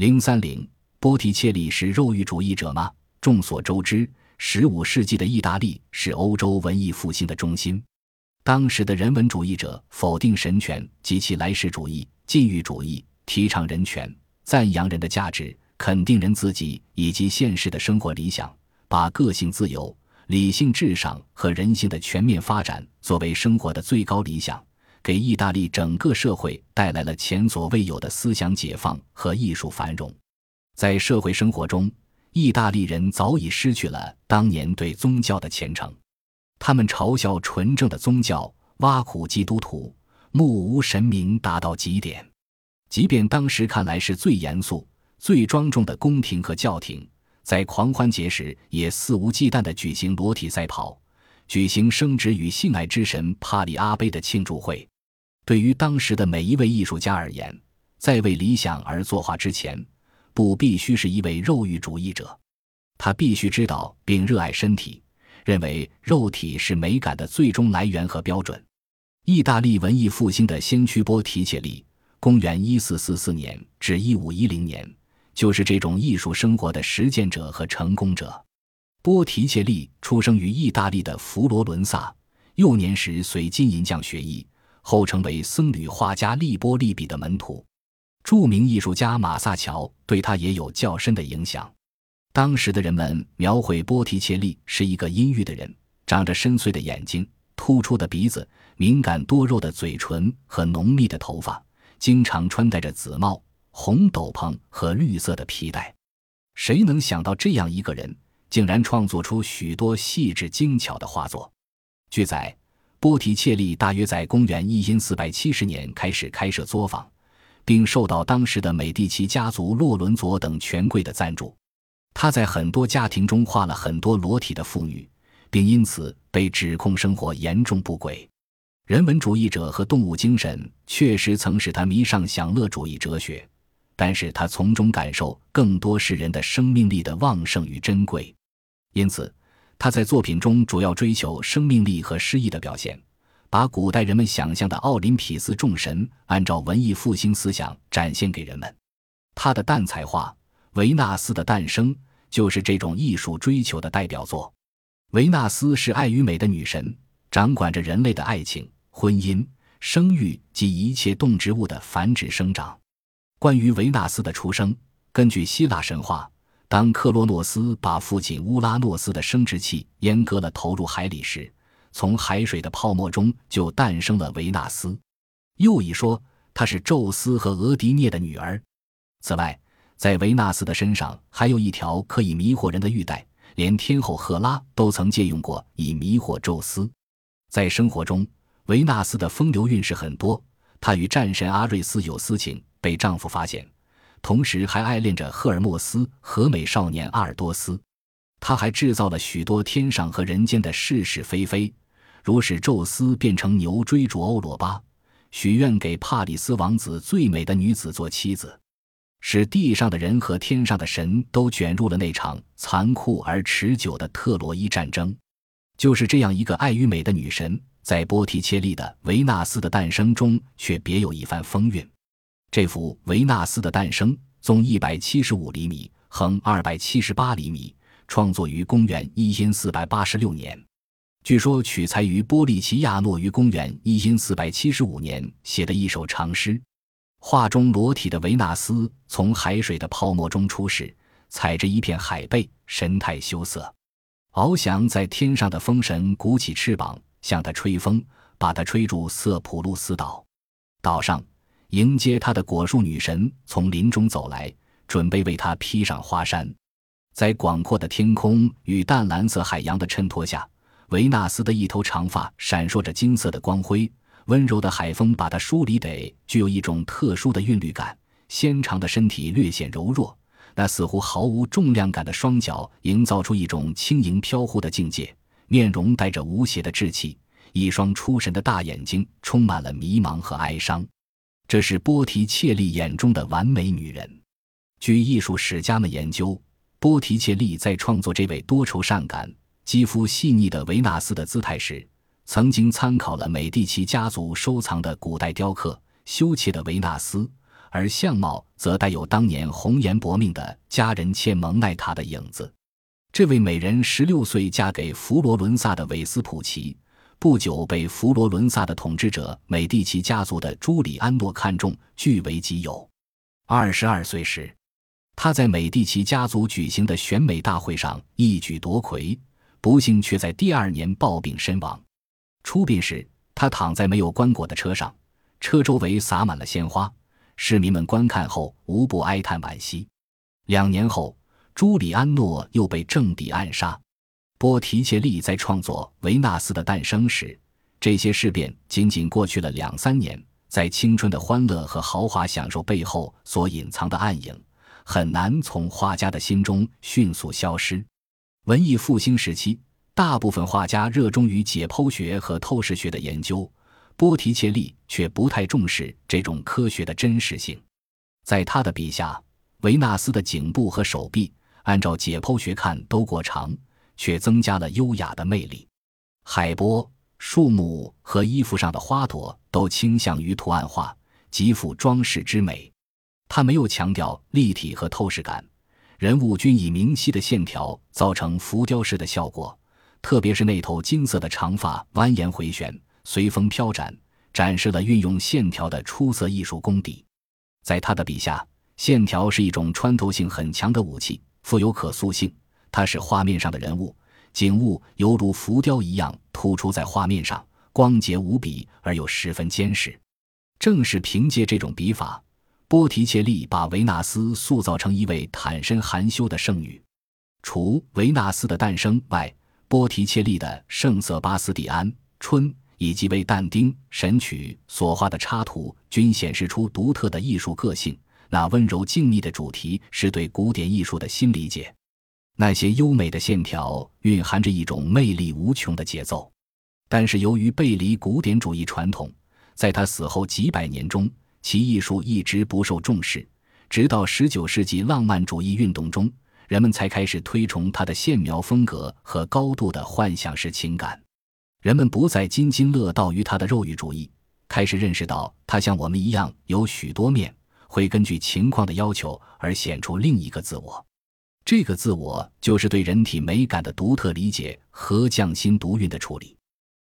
零三零，波提切利是肉欲主义者吗？众所周知，十五世纪的意大利是欧洲文艺复兴的中心。当时的人文主义者否定神权及其来世主义、禁欲主义，提倡人权，赞扬人的价值，肯定人自己以及现实的生活理想，把个性自由、理性至上和人性的全面发展作为生活的最高理想，给意大利整个社会带来了前所未有的思想解放和艺术繁荣。在社会生活中，意大利人早已失去了当年对宗教的虔诚。他们嘲笑纯正的宗教，挖苦基督徒，目无神明达到极点。即便当时看来是最严肃、最庄重的宫廷和教廷，在狂欢节时也肆无忌惮地举行裸体赛跑，举行生殖与性爱之神帕里阿贝的庆祝会。对于当时的每一位艺术家而言，在为理想而作画之前，不必须是一位肉欲主义者，他必须知道并热爱身体。认为肉体是美感的最终来源和标准。意大利文艺复兴的先驱波提切利，公元一四四四年至一五一零年，就是这种艺术生活的实践者和成功者。波提切利出生于意大利的佛罗伦萨，幼年时随金银匠学艺，后成为僧侣画家利波利比的门徒。著名艺术家马萨乔对他也有较深的影响。当时的人们描绘波提切利是一个阴郁的人，长着深邃的眼睛、突出的鼻子、敏感多肉的嘴唇和浓密的头发，经常穿戴着紫帽、红斗篷和绿色的皮带。谁能想到这样一个人竟然创作出许多细致精巧的画作？据载，波提切利大约在公元一四百七十年开始开设作坊，并受到当时的美第奇家族洛伦佐等权贵的赞助。他在很多家庭中画了很多裸体的妇女，并因此被指控生活严重不轨。人文主义者和动物精神确实曾使他迷上享乐主义哲学，但是他从中感受更多是人的生命力的旺盛与珍贵。因此，他在作品中主要追求生命力和诗意的表现，把古代人们想象的奥林匹斯众神按照文艺复兴思想展现给人们。他的蛋彩画。维纳斯的诞生就是这种艺术追求的代表作。维纳斯是爱与美的女神，掌管着人类的爱情、婚姻、生育及一切动植物的繁殖生长。关于维纳斯的出生，根据希腊神话，当克洛诺斯把父亲乌拉诺斯的生殖器阉割了投入海里时，从海水的泡沫中就诞生了维纳斯。又一说，她是宙斯和俄狄涅的女儿。此外，在维纳斯的身上还有一条可以迷惑人的玉带，连天后赫拉都曾借用过以迷惑宙斯。在生活中，维纳斯的风流韵事很多。她与战神阿瑞斯有私情，被丈夫发现，同时还爱恋着赫尔墨斯和美少年阿尔多斯。他还制造了许多天上和人间的是是非非，如使宙斯变成牛追逐欧罗巴，许愿给帕里斯王子最美的女子做妻子。使地上的人和天上的神都卷入了那场残酷而持久的特洛伊战争。就是这样一个爱与美的女神，在波提切利的《维纳斯的诞生》中却别有一番风韵。这幅《维纳斯的诞生》纵一百七十五厘米，横二百七十八厘米，创作于公元一千四百八十六年。据说取材于波利奇亚诺于公元一千四百七十五年写的一首长诗。画中裸体的维纳斯从海水的泡沫中出世，踩着一片海贝，神态羞涩。翱翔在天上的风神鼓起翅膀，向他吹风，把他吹入色普路斯岛。岛上迎接他的果树女神从林中走来，准备为他披上花衫。在广阔的天空与淡蓝色海洋的衬托下，维纳斯的一头长发闪烁着金色的光辉。温柔的海风把它梳理得具有一种特殊的韵律感，纤长的身体略显柔弱，那似乎毫无重量感的双脚营造出一种轻盈飘忽的境界，面容带着无邪的稚气，一双出神的大眼睛充满了迷茫和哀伤。这是波提切利眼中的完美女人。据艺术史家们研究，波提切利在创作这位多愁善感、肌肤细腻的维纳斯的姿态时。曾经参考了美第奇家族收藏的古代雕刻修砌的维纳斯，而相貌则带有当年红颜薄命的佳人切蒙奈塔的影子。这位美人十六岁嫁给佛罗伦萨的韦斯普奇，不久被佛罗伦萨的统治者美第奇家族的朱里安诺看中，据为己有。二十二岁时，他在美第奇家族举行的选美大会上一举夺魁，不幸却在第二年暴病身亡。出殡时，他躺在没有棺椁的车上，车周围洒满了鲜花，市民们观看后无不哀叹惋惜。两年后。朱里安诺又被政敌暗杀。波提切利在创作《维纳斯的诞生》时，这些事变仅仅过去了两三年，在青春的欢乐和豪华享受背后所隐藏的暗影，很难从画家的心中迅速消失。文艺复兴时期，大部分画家热衷于解剖学和透视学的研究，波提切利却不太重视这种科学的真实性。在他的笔下，维纳斯的颈部和手臂。按照解剖学看都过长，却增加了优雅的魅力。海波、树木和衣服上的花朵都倾向于图案化，极富装饰之美。他没有强调立体和透视感，人物均以明晰的线条造成浮雕式的效果。特别是那头金色的长发蜿蜒回旋，随风飘展，展示了运用线条的出色艺术功底。在他的笔下，线条是一种穿透性很强的武器。富有可塑性，它是画面上的人物、景物犹如浮雕一样突出在画面上，光洁无比而又十分坚实。正是凭借这种笔法，波提切利把维纳斯塑造成一位坦身含羞的圣女。除《维纳斯的诞生》外，波提切利的《圣瑟巴斯蒂安》《春》以及为但丁《神曲》所画的插图均显示出独特的艺术个性。那温柔静谧的主题是对古典艺术的新理解，那些优美的线条蕴含着一种魅力无穷的节奏。但是由于背离古典主义传统，在他死后几百年中，其艺术一直不受重视。直到十九世纪浪漫主义运动中，人们才开始推崇他的线描风格和高度的幻想式情感。人们不再津津乐道于他的肉欲主义，开始认识到他像我们一样有许多面。会根据情况的要求而显出另一个自我，这个自我就是对人体美感的独特理解和匠心独运的处理。